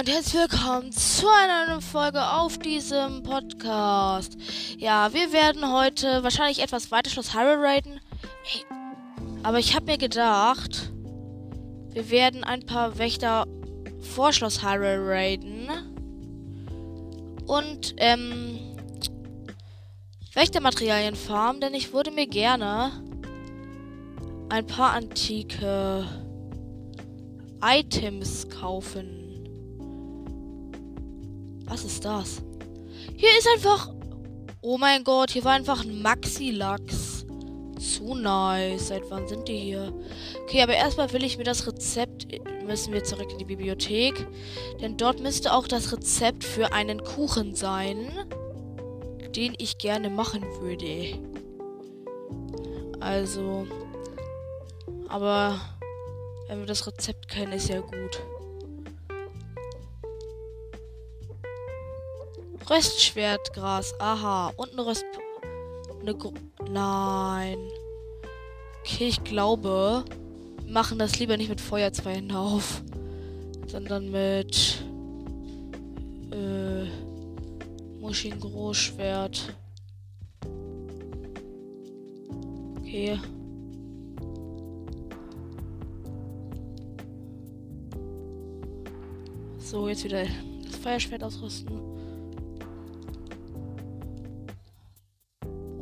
und herzlich willkommen zu einer neuen Folge auf diesem Podcast. Ja, wir werden heute wahrscheinlich etwas weiter Schloss Hyrule raiden. Hey, aber ich habe mir gedacht, wir werden ein paar Wächter vor Schloss Hyrule raiden. Und, ähm, Wächtermaterialien farmen, denn ich würde mir gerne ein paar antike Items kaufen. Was ist das? Hier ist einfach. Oh mein Gott, hier war einfach ein Maxi-Lachs. Zu nice. Seit wann sind die hier? Okay, aber erstmal will ich mir das Rezept. Müssen wir zurück in die Bibliothek. Denn dort müsste auch das Rezept für einen Kuchen sein. Den ich gerne machen würde. Also. Aber. Wenn wir das Rezept kennen, ist ja gut. Röstschwertgras. Aha. Und eine Röst. Eine Gro Nein. Okay, ich glaube, wir machen das lieber nicht mit Feuerzweigen auf. Sondern mit. Äh. Muschin Großschwert. Okay. So, jetzt wieder das Feuerschwert ausrüsten.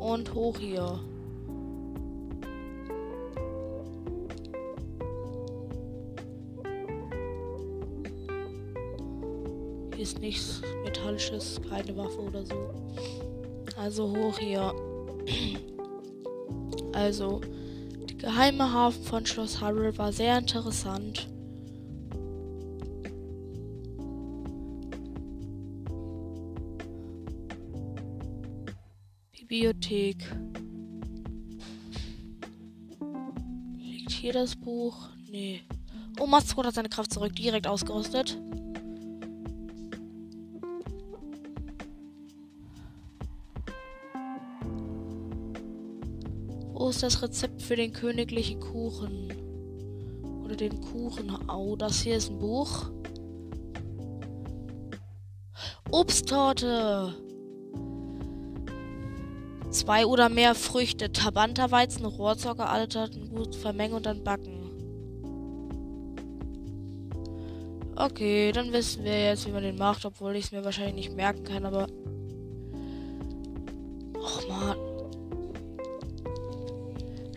Und hoch hier. Hier ist nichts Metallisches, keine Waffe oder so. Also hoch hier. Also, der geheime Hafen von Schloss Hyrule war sehr interessant. Bibliothek. Liegt hier das Buch? Nee. Oh, Matzbrot hat seine Kraft zurück. Direkt ausgerüstet. Wo ist das Rezept für den königlichen Kuchen? Oder den Kuchen? Au, oh, das hier ist ein Buch. Obsttorte! Zwei oder mehr Früchte, Tabanterweizen, Rohrzucker, alle Taten gut vermengen und dann backen. Okay, dann wissen wir jetzt, wie man den macht, obwohl ich es mir wahrscheinlich nicht merken kann, aber. Och man.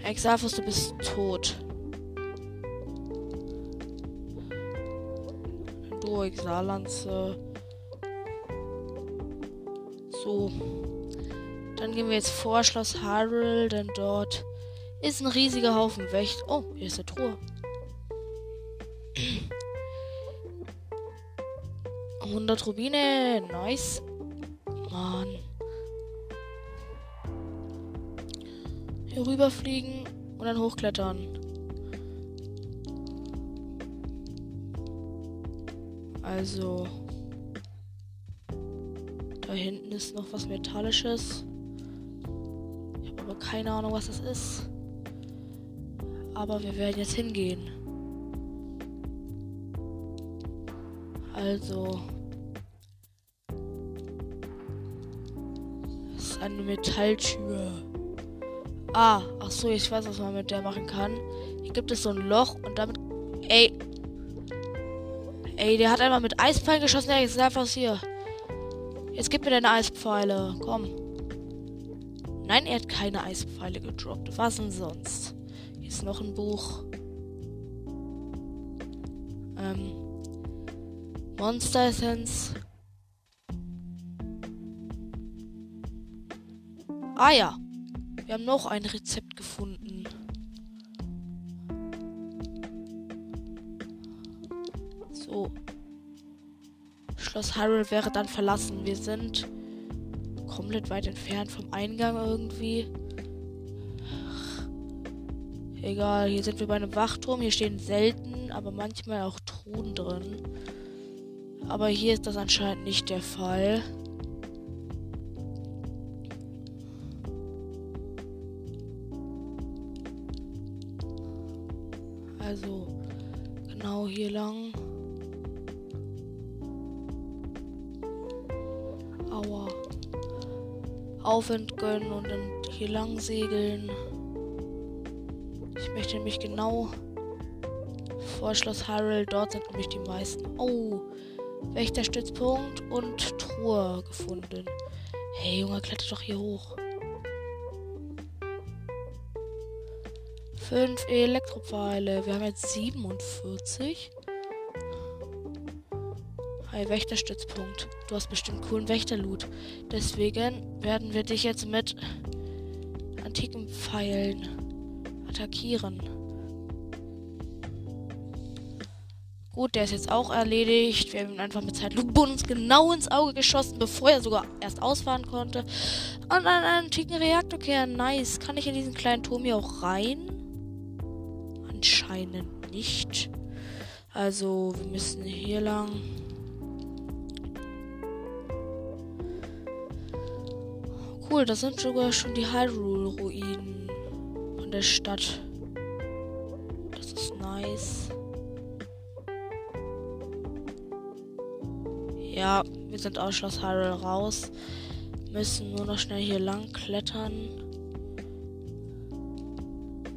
Exalfus, du bist tot. Du, Exalanze. So. Gehen wir jetzt vor Schloss Hyrule, denn dort ist ein riesiger Haufen Wächter. Oh, hier ist eine Truhe. 100 Rubine, nice. Mann. Hier rüberfliegen und dann hochklettern. Also. Da hinten ist noch was Metallisches keine Ahnung, was das ist. Aber wir werden jetzt hingehen. Also. Das ist eine Metalltür. Ah, ach so, ich weiß, was man mit der machen kann. Hier gibt es so ein Loch und damit. Ey. Ey, der hat einmal mit Eispfeilen geschossen. Jetzt ist einfach hier. Jetzt gib mir deine Eispfeile. Komm. Nein, er hat keine Eispfeile gedroppt. Was denn sonst? Hier ist noch ein Buch. Ähm. Monster Essence. Ah ja. Wir haben noch ein Rezept gefunden. So. Schloss Hyrule wäre dann verlassen. Wir sind komplett weit entfernt vom Eingang irgendwie. Egal, hier sind wir bei einem Wachturm. Hier stehen selten, aber manchmal auch Truhen drin. Aber hier ist das anscheinend nicht der Fall. Also, genau hier lang. Aufwind gönnen und dann hier lang segeln. Ich möchte nämlich genau vor Schloss Harrell. Dort sind nämlich die meisten. Oh, Wächterstützpunkt und Truhe gefunden. Hey, Junge, kletter doch hier hoch. Fünf Elektropfeile. Wir haben jetzt 47. Hi, Wächterstützpunkt. Du hast bestimmt coolen Wächterloot. Deswegen werden wir dich jetzt mit antiken Pfeilen attackieren. Gut, der ist jetzt auch erledigt. Wir haben ihn einfach mit Zeitlupe uns genau ins Auge geschossen, bevor er sogar erst ausfahren konnte. Und einen antiken Reaktorkern. Nice. Kann ich in diesen kleinen Turm hier auch rein? Anscheinend nicht. Also, wir müssen hier lang. Cool, das sind sogar schon die Hyrule-Ruinen von der Stadt. Das ist nice. Ja, wir sind aus Schloss Hyrule raus. Müssen nur noch schnell hier lang klettern.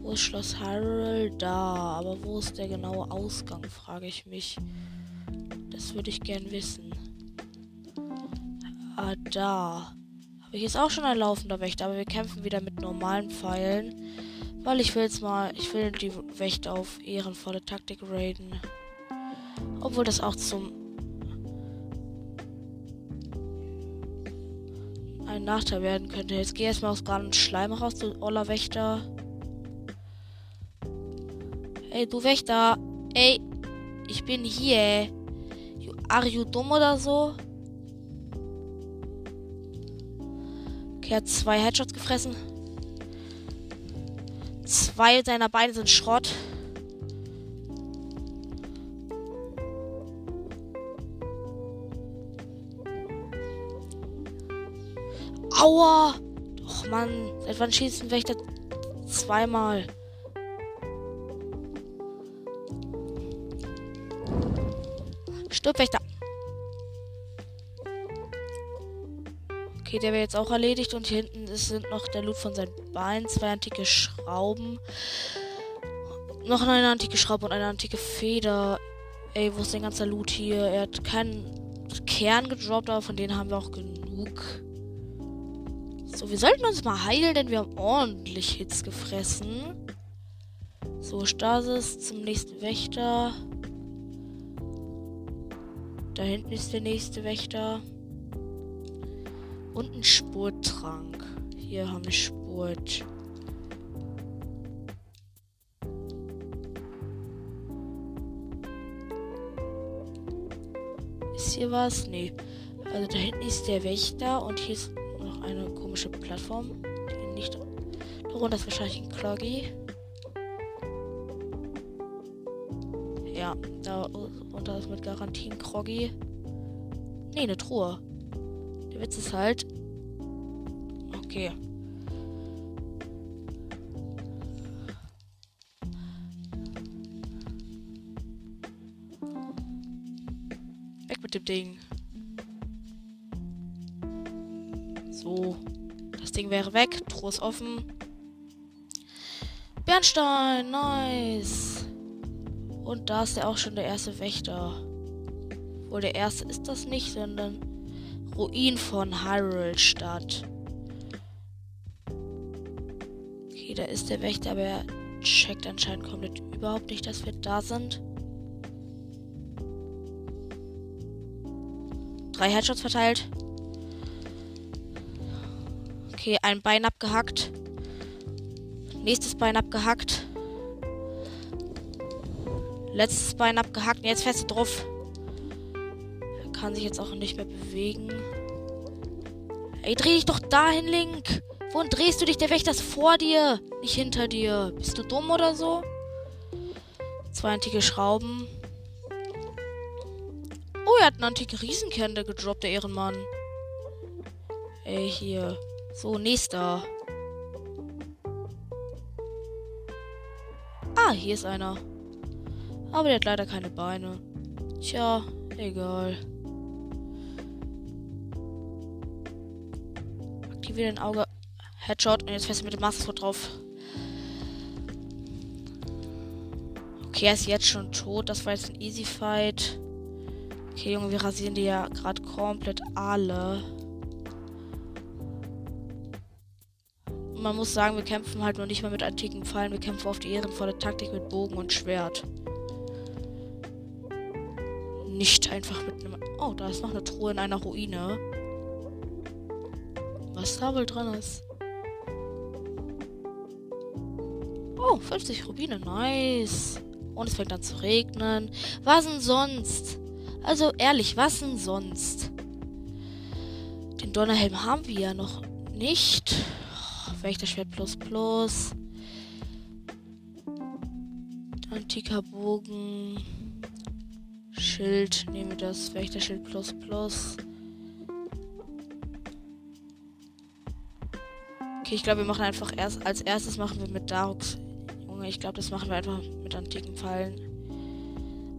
Wo ist Schloss Hyrule? Da. Aber wo ist der genaue Ausgang, frage ich mich. Das würde ich gern wissen. Ah, da. Aber hier ist auch schon ein laufender Wächter, aber wir kämpfen wieder mit normalen Pfeilen. Weil ich will jetzt mal, ich will die Wächter auf ehrenvolle Taktik raiden. Obwohl das auch zum ein Nachteil werden könnte. Jetzt geh erstmal aus Grand Schleim raus, du Oller Wächter. Ey, du Wächter. Ey, ich bin hier. Are you dumm oder so? Okay, er hat zwei Headshots gefressen. Zwei seiner Beine sind Schrott. Aua! Och Mann, seit wann schießt ein Wächter zweimal? Stirb, Wächter! Okay, der wäre jetzt auch erledigt. Und hier hinten ist, sind noch der Loot von seinen Beinen, zwei antike Schrauben. Noch eine antike Schraube und eine antike Feder. Ey, wo ist denn ganzer Loot hier? Er hat keinen Kern gedroppt, aber von denen haben wir auch genug. So, wir sollten uns mal heilen, denn wir haben ordentlich Hits gefressen. So, Stasis zum nächsten Wächter. Da hinten ist der nächste Wächter. Und ein Spurtrank. Hier haben wir Spurt. Ist hier was? Nee. Also da hinten ist der Wächter und hier ist noch eine komische Plattform. Die nicht. Darunter ist wahrscheinlich ein Cloggy. Ja, da unter ist mit Garantie ein Kroggy. Nee, eine Truhe. Der Witz ist halt. Okay. Weg mit dem Ding. So. Das Ding wäre weg. Truhe ist offen. Bernstein, nice. Und da ist ja auch schon der erste Wächter. Wohl der erste ist das nicht, sondern Ruin von Hyrule Stadt. Okay, da ist der Wächter, aber er checkt anscheinend komplett überhaupt nicht, dass wir da sind. Drei Headshots verteilt. Okay, ein Bein abgehackt. Nächstes Bein abgehackt. Letztes Bein abgehackt. Und jetzt fest drauf kann sich jetzt auch nicht mehr bewegen. Ey, dreh dich doch dahin, Link. Wohin drehst du dich? Der Wächter ist vor dir, nicht hinter dir. Bist du dumm oder so? Zwei antike Schrauben. Oh, er hat einen antiken Riesenkern gedroppt, der Ehrenmann. Ey, hier. So, nächster. Ah, hier ist einer. Aber der hat leider keine Beine. Tja, egal. Aktiviere dein Auge. Headshot. Und jetzt fährst du mit dem Master drauf. Okay, er ist jetzt schon tot. Das war jetzt ein Easy Fight. Okay, Junge, wir rasieren die ja gerade komplett alle. Man muss sagen, wir kämpfen halt nur nicht mal mit antiken Pfeilen. Wir kämpfen auf die ehrenvolle Taktik mit Bogen und Schwert. Nicht einfach mit einem. Oh, da ist noch eine Truhe in einer Ruine. Was da wohl drin ist. Oh, 50 Rubine, nice. Und es fängt an zu regnen. Was denn sonst? Also ehrlich, was denn sonst? Den Donnerhelm haben wir ja noch nicht. Oh, Wächterschwert plus plus. Antiker Bogen. Schild. Nehmen wir das Wächterschild plus plus. Okay, ich glaube, wir machen einfach erst als erstes machen wir mit Darux Junge, ich glaube, das machen wir einfach mit antiken Pfeilen.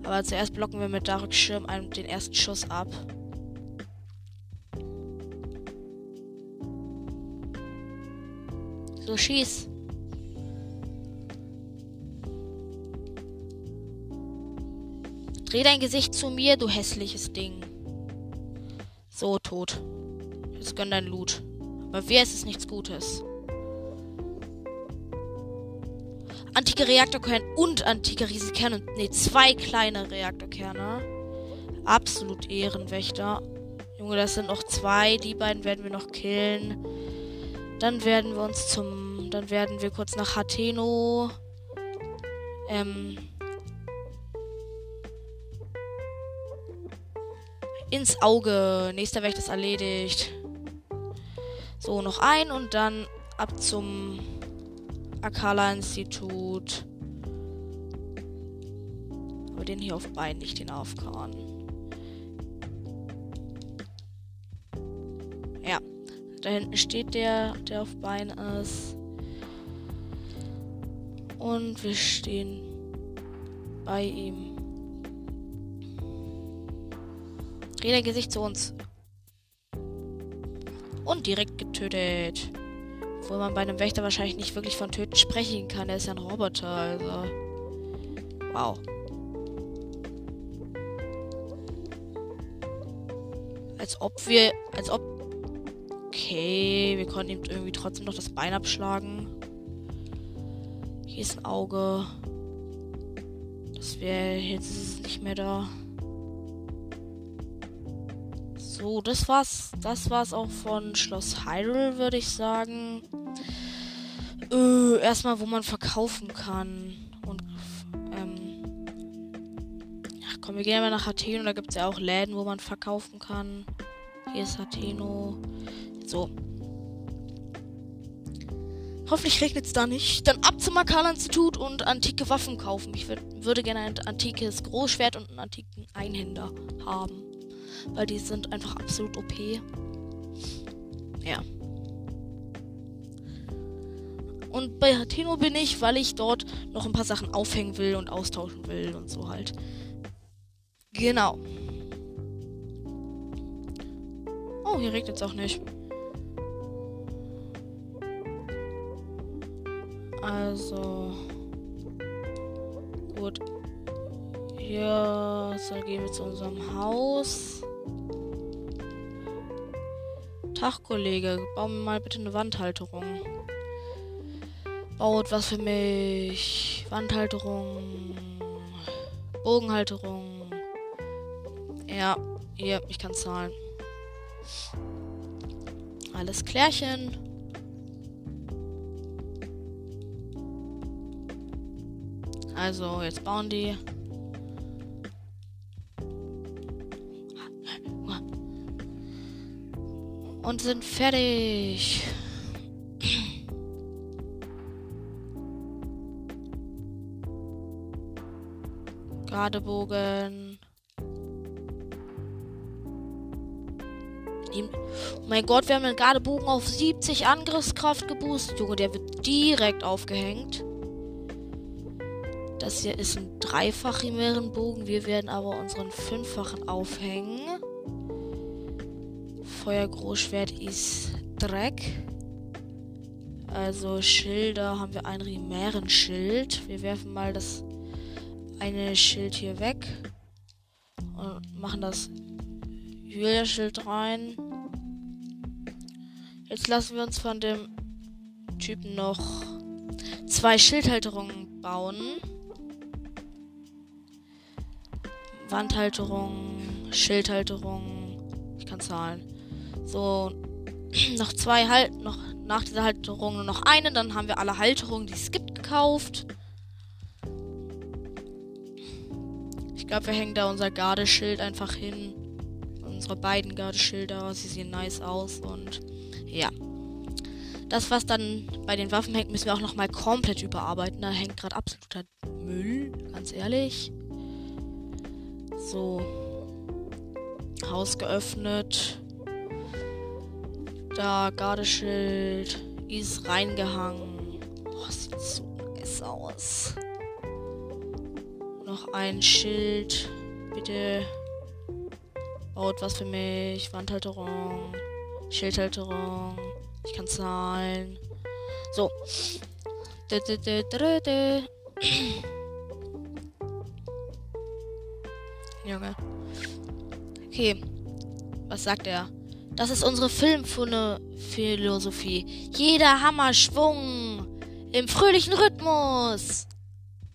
Aber zuerst blocken wir mit Dark Schirm einen, den ersten Schuss ab. So, schieß. Dreh dein Gesicht zu mir, du hässliches Ding. So, tot. Jetzt gönn dein Loot. Aber wer ist es nichts Gutes? antike Reaktorkerne und antike Riesenkerne. Ne, zwei kleine Reaktorkerne. Absolut Ehrenwächter. Junge, das sind noch zwei. Die beiden werden wir noch killen. Dann werden wir uns zum. Dann werden wir kurz nach Hateno. Ähm. Ins Auge. Nächster Wächter ist erledigt. So, noch ein und dann ab zum Akala-Institut. Aber den hier auf Bein, nicht den auf Korn. Ja. Da hinten steht der, der auf Bein ist. Und wir stehen bei ihm. Dreh dein Gesicht zu uns. Und direkt getötet. Obwohl man bei einem Wächter wahrscheinlich nicht wirklich von Töten sprechen kann. Er ist ja ein Roboter, also. Wow. Als ob wir. Als ob. Okay, wir konnten ihm irgendwie trotzdem noch das Bein abschlagen. Hier ist ein Auge. Das wäre. Jetzt ist es nicht mehr da. So, das war's. Das war's auch von Schloss Hyrule, würde ich sagen. Äh, erstmal, wo man verkaufen kann. Und, ähm. Ach komm, wir gehen mal nach Atheno. Da gibt es ja auch Läden, wo man verkaufen kann. Hier ist Atheno. So. Hoffentlich regnet es da nicht. Dann ab zum Makala-Institut und antike Waffen kaufen. Ich würd, würde gerne ein antikes Großschwert und einen antiken Einhänder haben. Weil die sind einfach absolut OP. Ja. Und bei Hateno bin ich, weil ich dort noch ein paar Sachen aufhängen will und austauschen will und so halt. Genau. Oh, hier regnet es auch nicht. Also. Gut. Hier so gehen wir zu unserem Haus. Tag, Kollege. Bau mir mal bitte eine Wandhalterung. Baut was für mich. Wandhalterung. Bogenhalterung. Ja, hier, ich kann zahlen. Alles klärchen. Also, jetzt bauen die. Und sind fertig. Gardebogen. Oh mein Gott, wir haben einen Gardebogen auf 70 Angriffskraft geboostet. Junge, der wird direkt aufgehängt. Das hier ist ein dreifach Bogen. Wir werden aber unseren fünffachen aufhängen. Feuergroßschwert ist Dreck. Also Schilder haben wir ein Rimären-Schild. Wir werfen mal das eine Schild hier weg und machen das Julia-Schild rein. Jetzt lassen wir uns von dem Typen noch zwei Schildhalterungen bauen. Wandhalterung, Schildhalterung. Ich kann zahlen. So, noch zwei halt, noch nach dieser Halterung nur noch eine. Dann haben wir alle Halterungen, die es gibt, gekauft. Ich glaube, wir hängen da unser Gardeschild einfach hin. Unsere beiden Gardeschilder. Sie sehen nice aus und ja. Das, was dann bei den Waffen hängt, müssen wir auch nochmal komplett überarbeiten. Da hängt gerade absoluter Müll, ganz ehrlich. So. Haus geöffnet. Da Gardeschild ist reingehangen. Oh, sieht so nice aus. Noch ein Schild. Bitte baut was für mich. Wandhalterung. Schildhalterung. Ich kann zahlen. So. Junge. Okay. Was sagt er? Das ist unsere Filmphilosophie. Jeder Hammer Schwung im fröhlichen Rhythmus.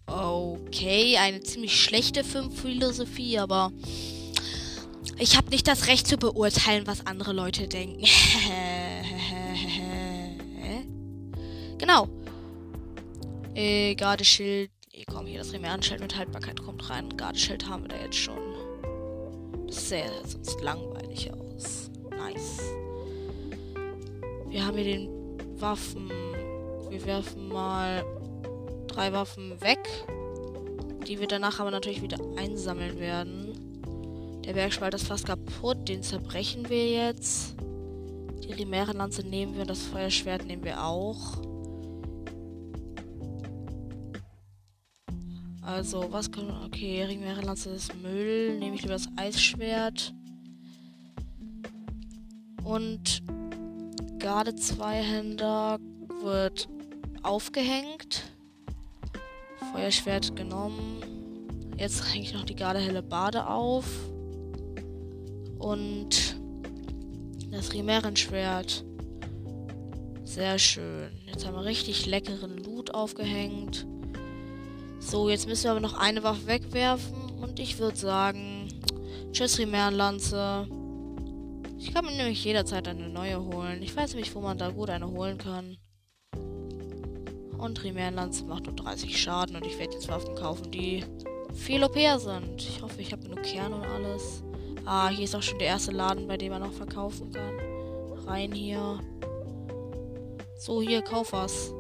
Okay, eine ziemlich schlechte Filmphilosophie, aber ich habe nicht das Recht zu beurteilen, was andere Leute denken. genau. Äh, Gardeschild. Komm, hier das Remärschild mit Haltbarkeit kommt rein. Gardeschild haben wir da jetzt schon. Das sähe sonst langweilig aus. Nice. Wir haben hier den Waffen. Wir werfen mal drei Waffen weg. Die wir danach aber natürlich wieder einsammeln werden. Der Bergspalt ist fast kaputt. Den zerbrechen wir jetzt. Die Rimärenlanze nehmen wir und das Feuerschwert nehmen wir auch. Also, was können. Okay, Rimärenlanze ist Müll. Nehme ich lieber das Eisschwert. Und Garde Zweihänder wird aufgehängt. Feuerschwert genommen. Jetzt hänge ich noch die Gardehelle Bade auf. Und das Rimärenschwert. Sehr schön. Jetzt haben wir richtig leckeren Loot aufgehängt. So, jetzt müssen wir aber noch eine Waffe wegwerfen. Und ich würde sagen, tschüss Rimärenlanze. Ich kann mir nämlich jederzeit eine neue holen. Ich weiß nämlich, wo man da gut eine holen kann. Und Primärenlanze macht nur 30 Schaden und ich werde jetzt Waffen kaufen, die viel OP sind. Ich hoffe, ich habe genug Kerne und alles. Ah, hier ist auch schon der erste Laden, bei dem man noch verkaufen kann. Rein hier. So, hier, kauf was.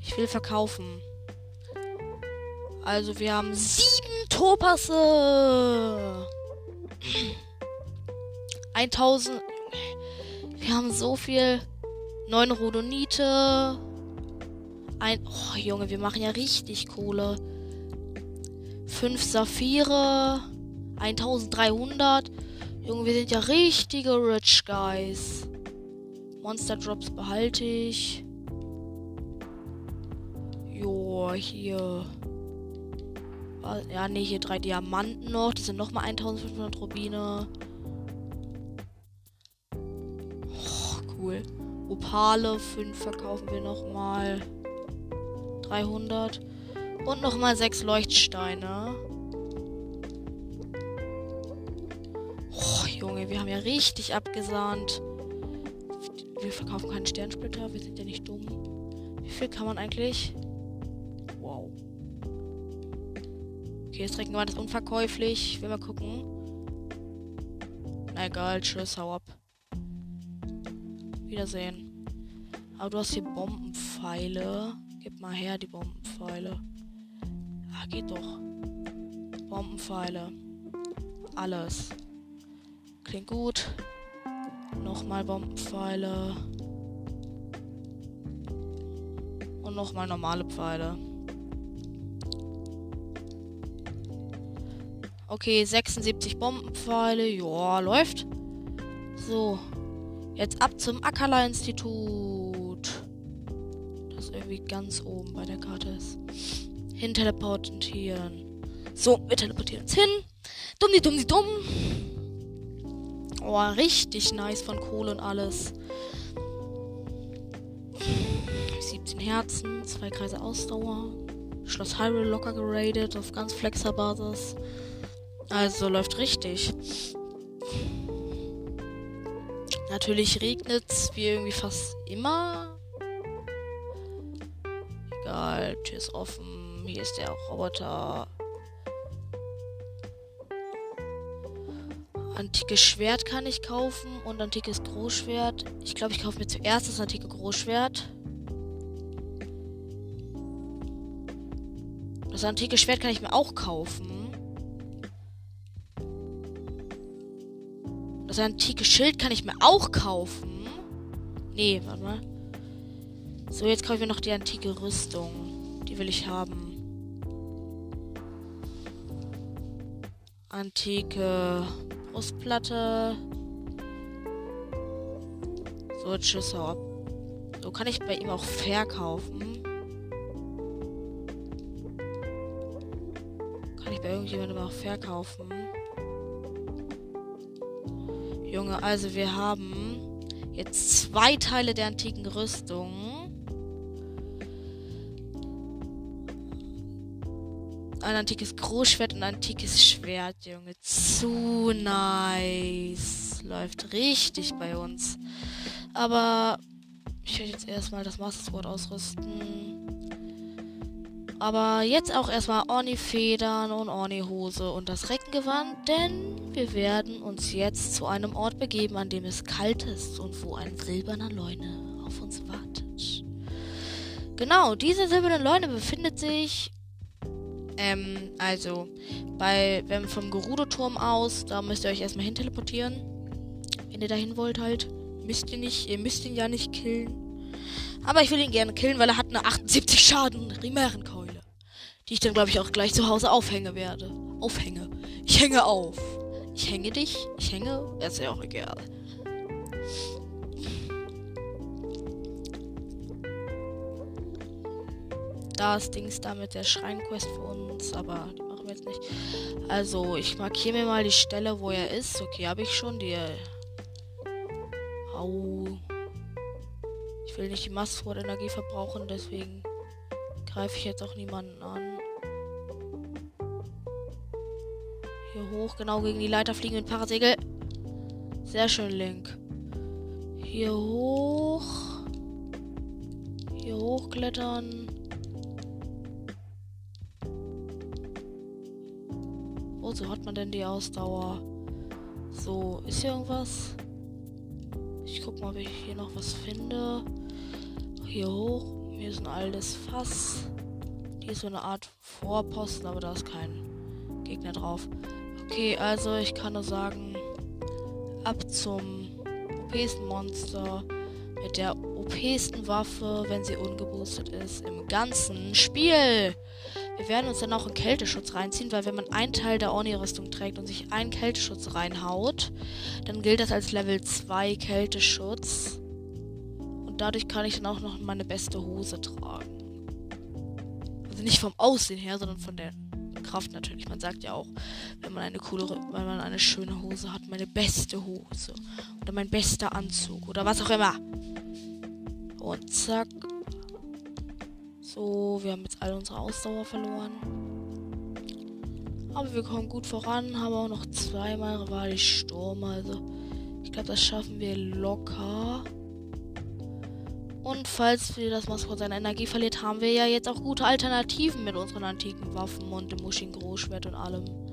Ich will verkaufen. Also, wir haben sieben Topasse. 1000. Wir haben so viel. Neun Rhodonite. Ein. Oh, Junge, wir machen ja richtig Kohle. Fünf Saphire. 1300. Junge, wir sind ja richtige Rich Guys. Monster Drops behalte ich. Joa, hier. Ja, nee, hier drei Diamanten noch. Das sind nochmal 1500 Rubine. cool. Opale 5 verkaufen wir nochmal. 300. Und nochmal 6 Leuchtsteine. Oh, Junge, wir haben ja richtig abgesahnt. Wir verkaufen keinen Sternsplitter. Wir sind ja nicht dumm. Wie viel kann man eigentlich? Wow. Okay, das Reckengewand ist unverkäuflich. Ich will mal gucken. Na egal, tschüss, hau ab. Wiedersehen. Aber du hast hier Bombenpfeile. Gib mal her die Bombenpfeile. Ah, geht doch. Bombenpfeile. Alles. Klingt gut. Nochmal Bombenpfeile. Und nochmal normale Pfeile. Okay, 76 Bombenpfeile. Ja, läuft. So. Jetzt ab zum Ackerler-Institut. Das irgendwie ganz oben bei der Karte ist. Hin teleportieren. So, wir teleportieren uns hin. Dumm, die dumm, die dumm. Oh, richtig nice von Kohle und alles. 17 Herzen, zwei Kreise Ausdauer. Schloss Hyrule locker geradet auf ganz flexer Basis. Also läuft richtig. Natürlich regnet es wie irgendwie fast immer. Egal, Tür ist offen. Hier ist der Roboter. Antikes Schwert kann ich kaufen und antikes Großschwert. Ich glaube, ich kaufe mir zuerst das antike Großschwert. Das antike Schwert kann ich mir auch kaufen. Antike Schild kann ich mir auch kaufen. Nee, warte mal. So, jetzt kaufe ich mir noch die antike Rüstung. Die will ich haben. Antike Brustplatte. So, tschüss, ab. So kann ich bei ihm auch verkaufen. Kann ich bei irgendjemandem auch verkaufen. Junge, also wir haben jetzt zwei Teile der antiken Rüstung. Ein antikes Großschwert und ein antikes Schwert, Junge. Zu nice. Läuft richtig bei uns. Aber ich werde jetzt erstmal das Master Sword ausrüsten. Aber jetzt auch erstmal Orni-Federn und Orni-Hose und das Reckengewand, denn wir werden uns jetzt zu einem Ort begeben, an dem es kalt ist und wo ein silberner Leune auf uns wartet. Genau, diese silberne Leune befindet sich ähm, also, bei, wenn vom Gerudo-Turm aus, da müsst ihr euch erstmal hin teleportieren. Wenn ihr dahin wollt halt. Müsst ihr nicht, ihr müsst ihn ja nicht killen. Aber ich will ihn gerne killen, weil er hat eine 78 Schaden Rimärenkeule. Die ich dann, glaube ich, auch gleich zu Hause aufhänge werde. Aufhänge. Ich hänge auf. Ich hänge dich. Ich hänge. Ist ja auch egal. das Dings da mit der Schreinquest für uns, aber die machen wir jetzt nicht. Also, ich markiere mir mal die Stelle, wo er ist. Okay, habe ich schon die. Au. Ich will nicht die Masswort-Energie verbrauchen, deswegen greife ich jetzt auch niemanden an. Hoch, genau gegen die Leiter fliegen mit Parasegel. Sehr schön, Link. Hier hoch. Hier hochklettern. so hat man denn die Ausdauer? So, ist hier irgendwas? Ich guck mal, ob ich hier noch was finde. Hier hoch. Hier ist ein altes Fass. Hier ist so eine Art Vorposten, aber da ist kein Gegner drauf. Okay, also ich kann nur sagen, ab zum OPsten Monster mit der OPsten Waffe, wenn sie ungeboostet ist, im ganzen Spiel. Wir werden uns dann auch einen Kälteschutz reinziehen, weil wenn man einen Teil der Orni-Rüstung trägt und sich einen Kälteschutz reinhaut, dann gilt das als Level 2 Kälteschutz. Und dadurch kann ich dann auch noch meine beste Hose tragen. Also nicht vom Aussehen her, sondern von der Kraft natürlich. Man sagt ja auch, wenn man eine coole, wenn man eine schöne Hose hat, meine beste Hose. Oder mein bester Anzug. Oder was auch immer. Und zack. So, wir haben jetzt alle unsere Ausdauer verloren. Aber wir kommen gut voran, haben auch noch zweimal rivalisch Sturm. Also, ich glaube, das schaffen wir locker. Und falls wir das Maskott seine Energie verliert, haben wir ja jetzt auch gute Alternativen mit unseren antiken Waffen und dem Mushin Großschwert und allem.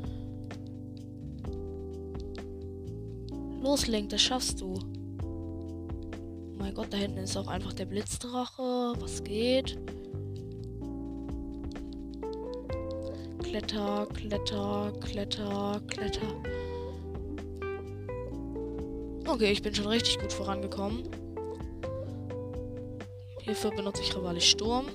Los, Link, das schaffst du. Oh mein Gott, da hinten ist auch einfach der Blitzdrache. Was geht? Kletter, Kletter, Kletter, Kletter. Okay, ich bin schon richtig gut vorangekommen. Hierfür benutze ich Rivali Sturm.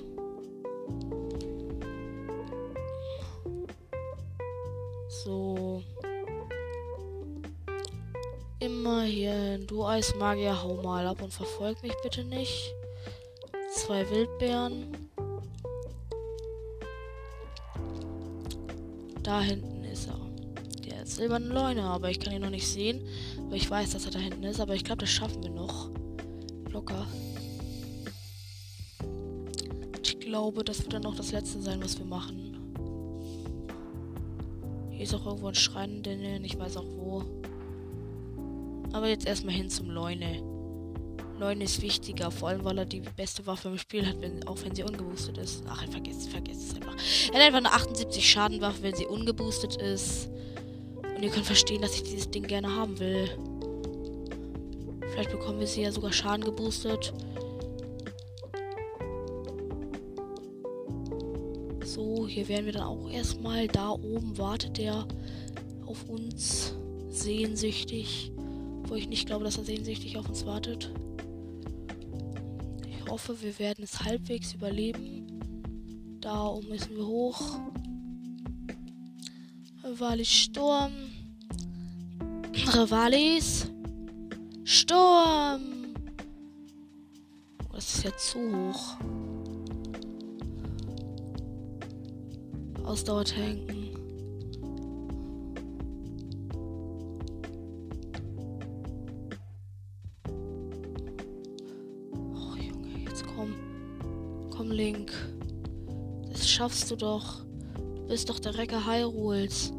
Immer hier. Du Eismagier, hau mal ab und verfolg mich bitte nicht. Zwei Wildbeeren. Da hinten ist er. Der silberne Leune, aber ich kann ihn noch nicht sehen. Aber ich weiß, dass er da hinten ist. Aber ich glaube, das schaffen wir noch. Locker. Ich glaube, das wird dann noch das letzte sein, was wir machen. Hier ist auch irgendwo ein Schrein, denn ich weiß auch wo. Aber jetzt erstmal hin zum Leune. Leune ist wichtiger, vor allem weil er die beste Waffe im Spiel hat, wenn, auch wenn sie ungeboostet ist. Ach, vergesst, vergesst es einfach. Er hat einfach eine 78 Schadenwaffe, wenn sie ungeboostet ist. Und ihr könnt verstehen, dass ich dieses Ding gerne haben will. Vielleicht bekommen wir sie ja sogar Schaden geboostet. So, hier werden wir dann auch erstmal. Da oben wartet der auf uns sehnsüchtig. Wo ich nicht glaube, dass er sehnsüchtig auf uns wartet. Ich hoffe, wir werden es halbwegs überleben. Da oben müssen wir hoch. Rivali Sturm. Rivalis. Sturm. Oh, das ist ja zu hoch. Ausdauer tanken. Schaffst du doch. Du bist doch der Recker Hyrules.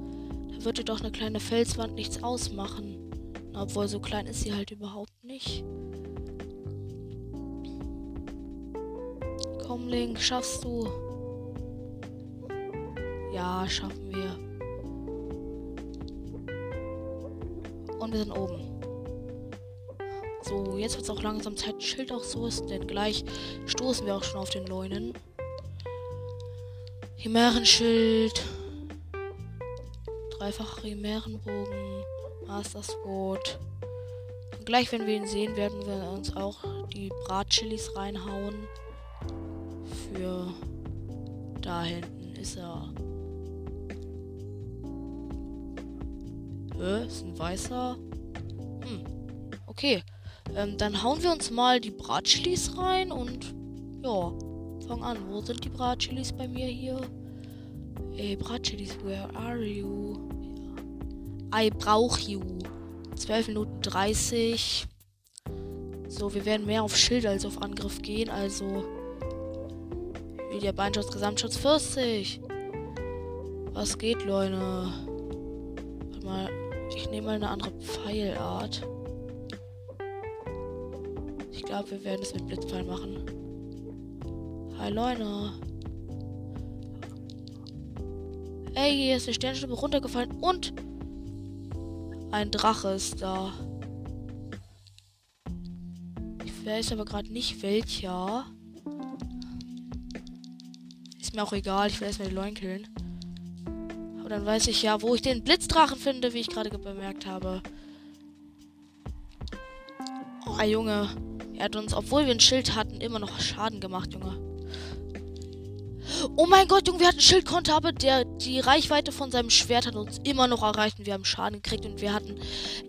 Da wird dir doch eine kleine Felswand nichts ausmachen. Obwohl, so klein ist sie halt überhaupt nicht. Komm, Link, schaffst du. Ja, schaffen wir. Und wir sind oben. So, jetzt wird es auch langsam Zeit, Schild auch so ist, denn gleich stoßen wir auch schon auf den Leunen. Chimärenschild. Dreifach Chimärenbogen. Master Sword. Und gleich, wenn wir ihn sehen, werden wir uns auch die Bratchilis reinhauen. Für da hinten ist er. Hä? Ist ein weißer? Hm. Okay. Ähm, dann hauen wir uns mal die Bratchilis rein und ja, fang an. Wo sind die Bratchilis bei mir hier? Ey, Bratchilis, where are you? I brauch you. 12 Minuten 30. So, wir werden mehr auf Schild als auf Angriff gehen, also. Wie der Beinschutz, Gesamtschutz 40. Was geht, Leute? Warte mal. Ich nehme mal eine andere Pfeilart. Ich glaube, wir werden es mit Blitzpfeil machen. Hi, Leute. Ey, hier ist eine Sternschnuppe runtergefallen und ein Drache ist da. Ich weiß aber gerade nicht welcher. Ist mir auch egal, ich will erstmal die Leuen killen. Aber dann weiß ich ja, wo ich den Blitzdrachen finde, wie ich gerade bemerkt habe. Oh, Junge. Er hat uns, obwohl wir ein Schild hatten, immer noch Schaden gemacht, Junge. Oh mein Gott, Junge, wir hatten Schildkonter, aber der, die Reichweite von seinem Schwert hat uns immer noch erreicht und wir haben Schaden gekriegt und wir hatten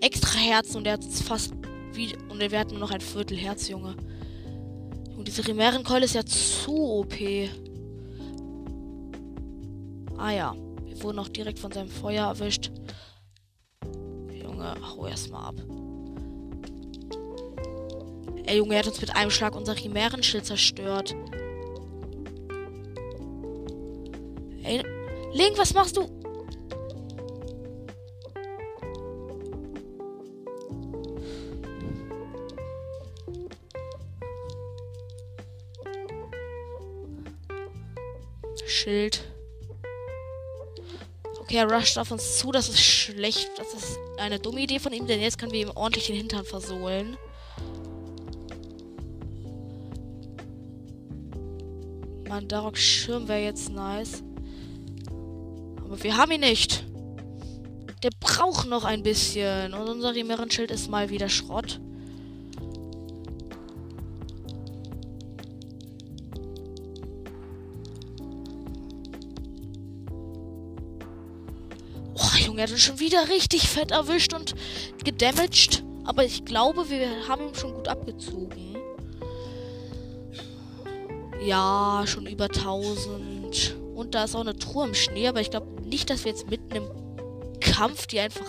extra Herzen und er hat fast wie. Und wir hatten nur noch ein Viertel Herz, Junge. Und diese Rimärenkeule ist ja zu OP. Ah ja. Wir wurden auch direkt von seinem Feuer erwischt. Junge, hau erstmal ab. Ey, Junge, er hat uns mit einem Schlag unser Chimärenschild zerstört. Ey, Link, was machst du? Schild. Okay, er rusht auf uns zu. Das ist schlecht. Das ist eine dumme Idee von ihm, denn jetzt können wir ihm ordentlich den Hintern versohlen. Mandaroks Schirm wäre jetzt nice. Aber wir haben ihn nicht. Der braucht noch ein bisschen. Und unser Rimerenschild ist mal wieder Schrott. Oh, Junge, er hat uns schon wieder richtig fett erwischt und gedamaged. Aber ich glaube, wir haben ihn schon gut abgezogen. Ja, schon über 1000. Und da ist auch eine Truhe im Schnee, aber ich glaube nicht, dass wir jetzt mitten im Kampf die einfach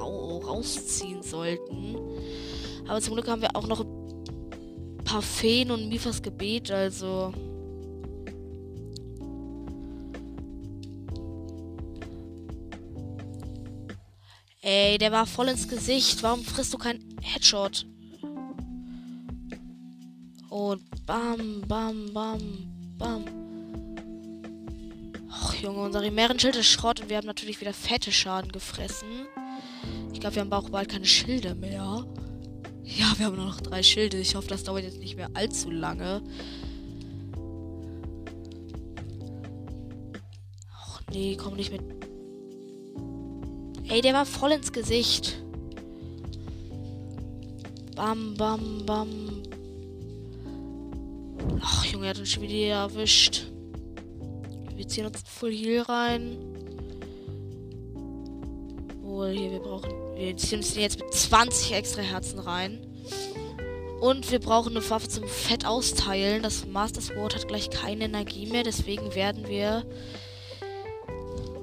rausziehen sollten. Aber zum Glück haben wir auch noch ein paar Feen und Mifas Gebet, also. Ey, der war voll ins Gesicht. Warum frisst du kein Headshot? Und bam, bam, bam, bam. Junge, unser Rimerenschild ist Schrott und wir haben natürlich wieder fette Schaden gefressen. Ich glaube, wir haben auch bald keine Schilde mehr. Ja, wir haben nur noch drei Schilde. Ich hoffe, das dauert jetzt nicht mehr allzu lange. Ach nee, komm nicht mit Ey, der war voll ins Gesicht. Bam, bam, bam. Ach, Junge, er hat uns schon wieder erwischt. Wir ziehen uns Full Heal rein. Wohl, hier, wir brauchen. Wir ziehen uns jetzt mit 20 extra Herzen rein. Und wir brauchen eine Waffe zum Fett austeilen. Das Master Sword hat gleich keine Energie mehr. Deswegen werden wir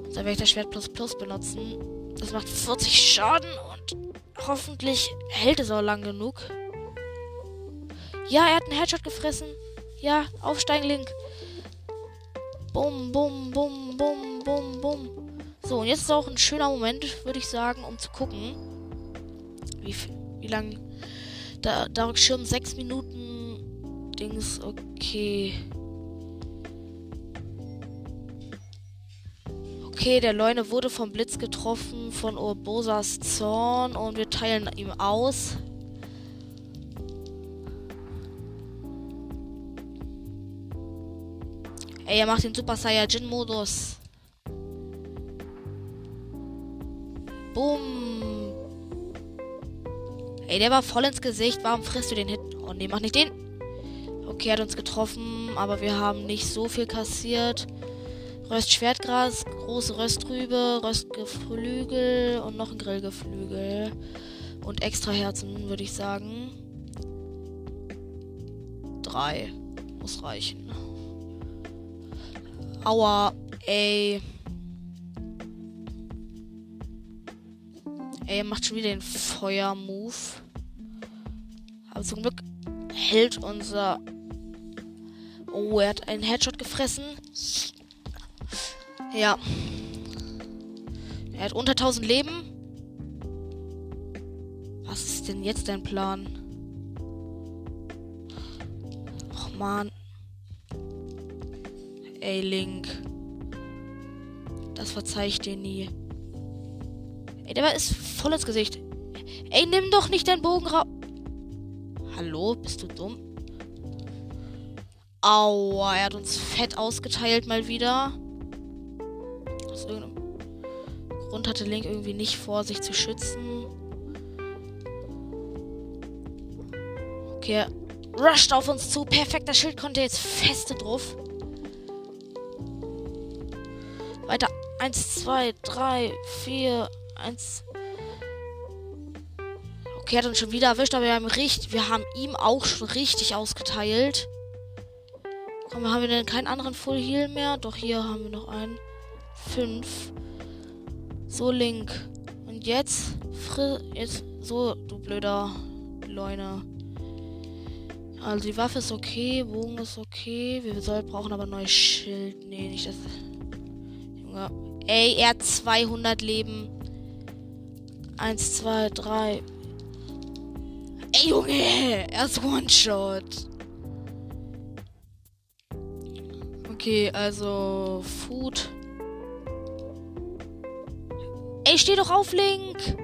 unser Wächter Schwert Plus Plus benutzen. Das macht 40 Schaden und hoffentlich hält es auch lang genug. Ja, er hat einen Headshot gefressen. Ja, aufsteigen, Link. Bum, bum, bum, bum, bum, bum. So, und jetzt ist auch ein schöner Moment, würde ich sagen, um zu gucken, wie, wie lang. Da, Dark Schirm 6 Minuten. Dings, okay. Okay, der Leune wurde vom Blitz getroffen von Urbosas Zorn und wir teilen ihm aus. Ey, er macht den Super Saiyajin-Modus. Boom. Ey, der war voll ins Gesicht. Warum frisst du den Hit? Oh, nee, mach nicht den. Okay, hat uns getroffen, aber wir haben nicht so viel kassiert. Röstschwertgras, große Röstrübe, Röstgeflügel und noch ein Grillgeflügel. Und extra Herzen, würde ich sagen. Drei. Muss reichen. Aua, ey. Ey, er macht schon wieder den Feuer-Move. Aber zum Glück hält unser. Oh, er hat einen Headshot gefressen. Ja. Er hat unter 1000 Leben. Was ist denn jetzt dein Plan? Och man. Ey, Link. Das verzeih ich dir nie. Ey, der ist voll ins Gesicht. Ey, nimm doch nicht deinen Bogen raus. Hallo, bist du dumm? Aua, er hat uns fett ausgeteilt mal wieder. Aus irgendeinem Grund hatte Link irgendwie nicht vor, sich zu schützen. Okay, rusht auf uns zu. Perfekt, das Schild konnte jetzt feste drauf. Weiter. Eins, zwei, drei, vier, eins. Okay, hat uns schon wieder erwischt, aber wir haben, richtig, wir haben ihm auch schon richtig ausgeteilt. Komm, haben wir denn keinen anderen Full Heal mehr? Doch, hier haben wir noch einen. 5. So, Link. Und jetzt, fri jetzt, so, du blöder Leune. Also die Waffe ist okay, Bogen ist okay. Wir soll, brauchen aber ein neues Schild. Nee, nicht das. Junge. Ey, er hat 200 Leben. 1, 2, 3. Ey, Junge, er ist One-Shot. Okay, also Food. Ey, steh doch auf, Link!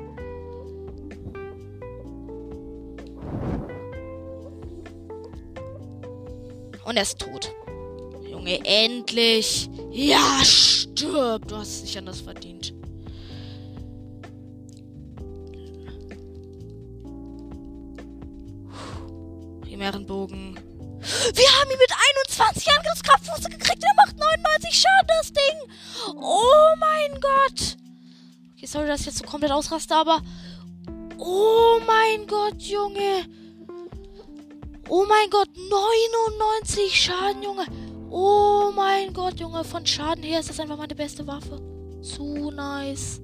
Und er ist tot. Junge, endlich! Ja, stirb! Du hast es nicht anders verdient. Primärenbogen. Wir haben ihn mit 21 Angriffskraft gekriegt. Er macht 99 Schaden, das Ding. Oh mein Gott. Okay, sorry, dass ich jetzt so komplett ausraste, aber. Oh mein Gott, Junge. Oh mein Gott, 99 Schaden, Junge. Oh mein Gott, Junge. Von Schaden her ist das einfach meine beste Waffe. Zu nice.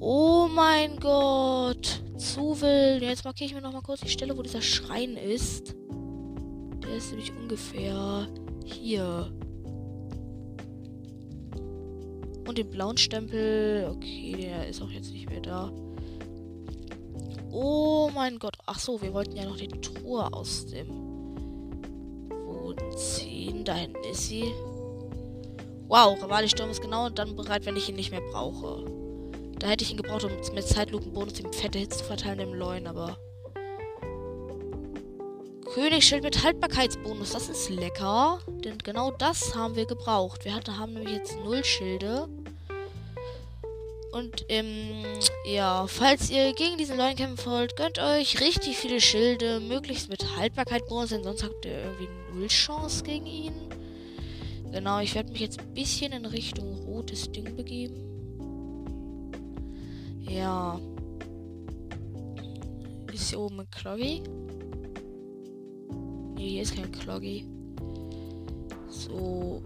Oh mein Gott. Zu wild. Jetzt markiere ich mir noch mal kurz die Stelle, wo dieser Schrein ist. Der ist nämlich ungefähr hier. Und den blauen Stempel. Okay, der ist auch jetzt nicht mehr da. Oh mein Gott. Ach so, wir wollten ja noch die Truhe aus dem Boden ziehen. Da hinten ist sie. Wow, Rivali-Sturm ist genau dann bereit, wenn ich ihn nicht mehr brauche. Da hätte ich ihn gebraucht, um mit Zeitlupenbonus ihm fette Hits zu verteilen im Leuen, aber. Königsschild mit Haltbarkeitsbonus, das ist lecker. Denn genau das haben wir gebraucht. Wir hatten, haben nämlich jetzt null Schilde. Und ähm, ja, falls ihr gegen diesen Leuten kämpfen wollt, gönnt euch richtig viele Schilde, möglichst mit Haltbarkeit Bonus, denn sonst habt ihr irgendwie null Chance gegen ihn. Genau, ich werde mich jetzt ein bisschen in Richtung rotes Ding begeben. Ja. Ist hier oben ein Cloggy? Ne, hier ist kein Cloggy. So.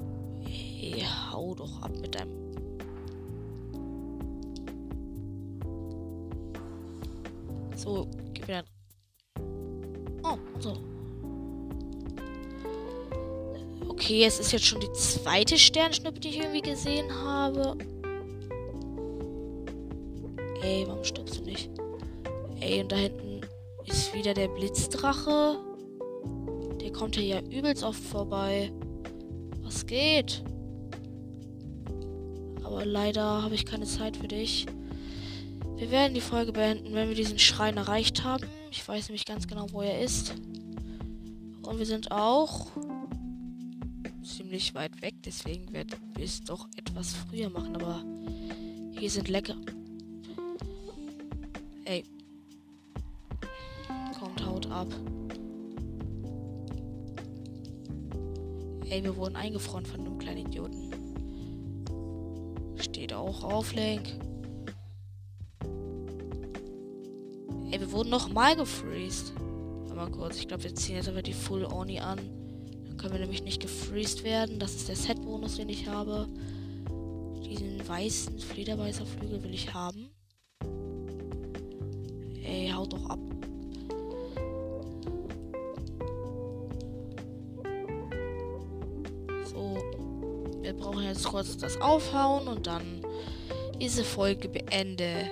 Hey, hau doch ab mit deinem So, gib dann. Oh, so. Okay, es ist jetzt schon die zweite Sternschnuppe, die ich irgendwie gesehen habe. Ey, warum stirbst du nicht? Ey, und da hinten ist wieder der Blitzdrache. Der kommt hier ja übelst oft vorbei. Was geht? Aber leider habe ich keine Zeit für dich. Wir werden die Folge beenden, wenn wir diesen Schrein erreicht haben. Ich weiß nämlich ganz genau, wo er ist. Und wir sind auch ziemlich weit weg, deswegen werden wir es doch etwas früher machen, aber hier sind lecker. Ey. Kommt, haut ab. Ey, wir wurden eingefroren von einem kleinen Idioten. Steht auch auf, Link. Wurden nochmal gefreezed. Mal kurz, ich glaube, wir ziehen jetzt aber die Full Oni an. Dann können wir nämlich nicht gefreezed werden. Das ist der Set-Bonus, den ich habe. Diesen weißen Flederbeißerflügel will ich haben. Ey, haut doch ab. So. Wir brauchen jetzt kurz das Aufhauen und dann diese Folge beende.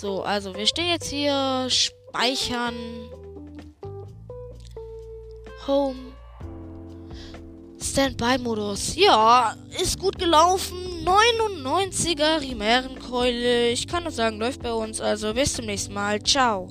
So, also wir stehen jetzt hier. Speichern. Home. Standby-Modus. Ja, ist gut gelaufen. 99er Rimärenkeule. Ich kann nur sagen, läuft bei uns. Also bis zum nächsten Mal. Ciao.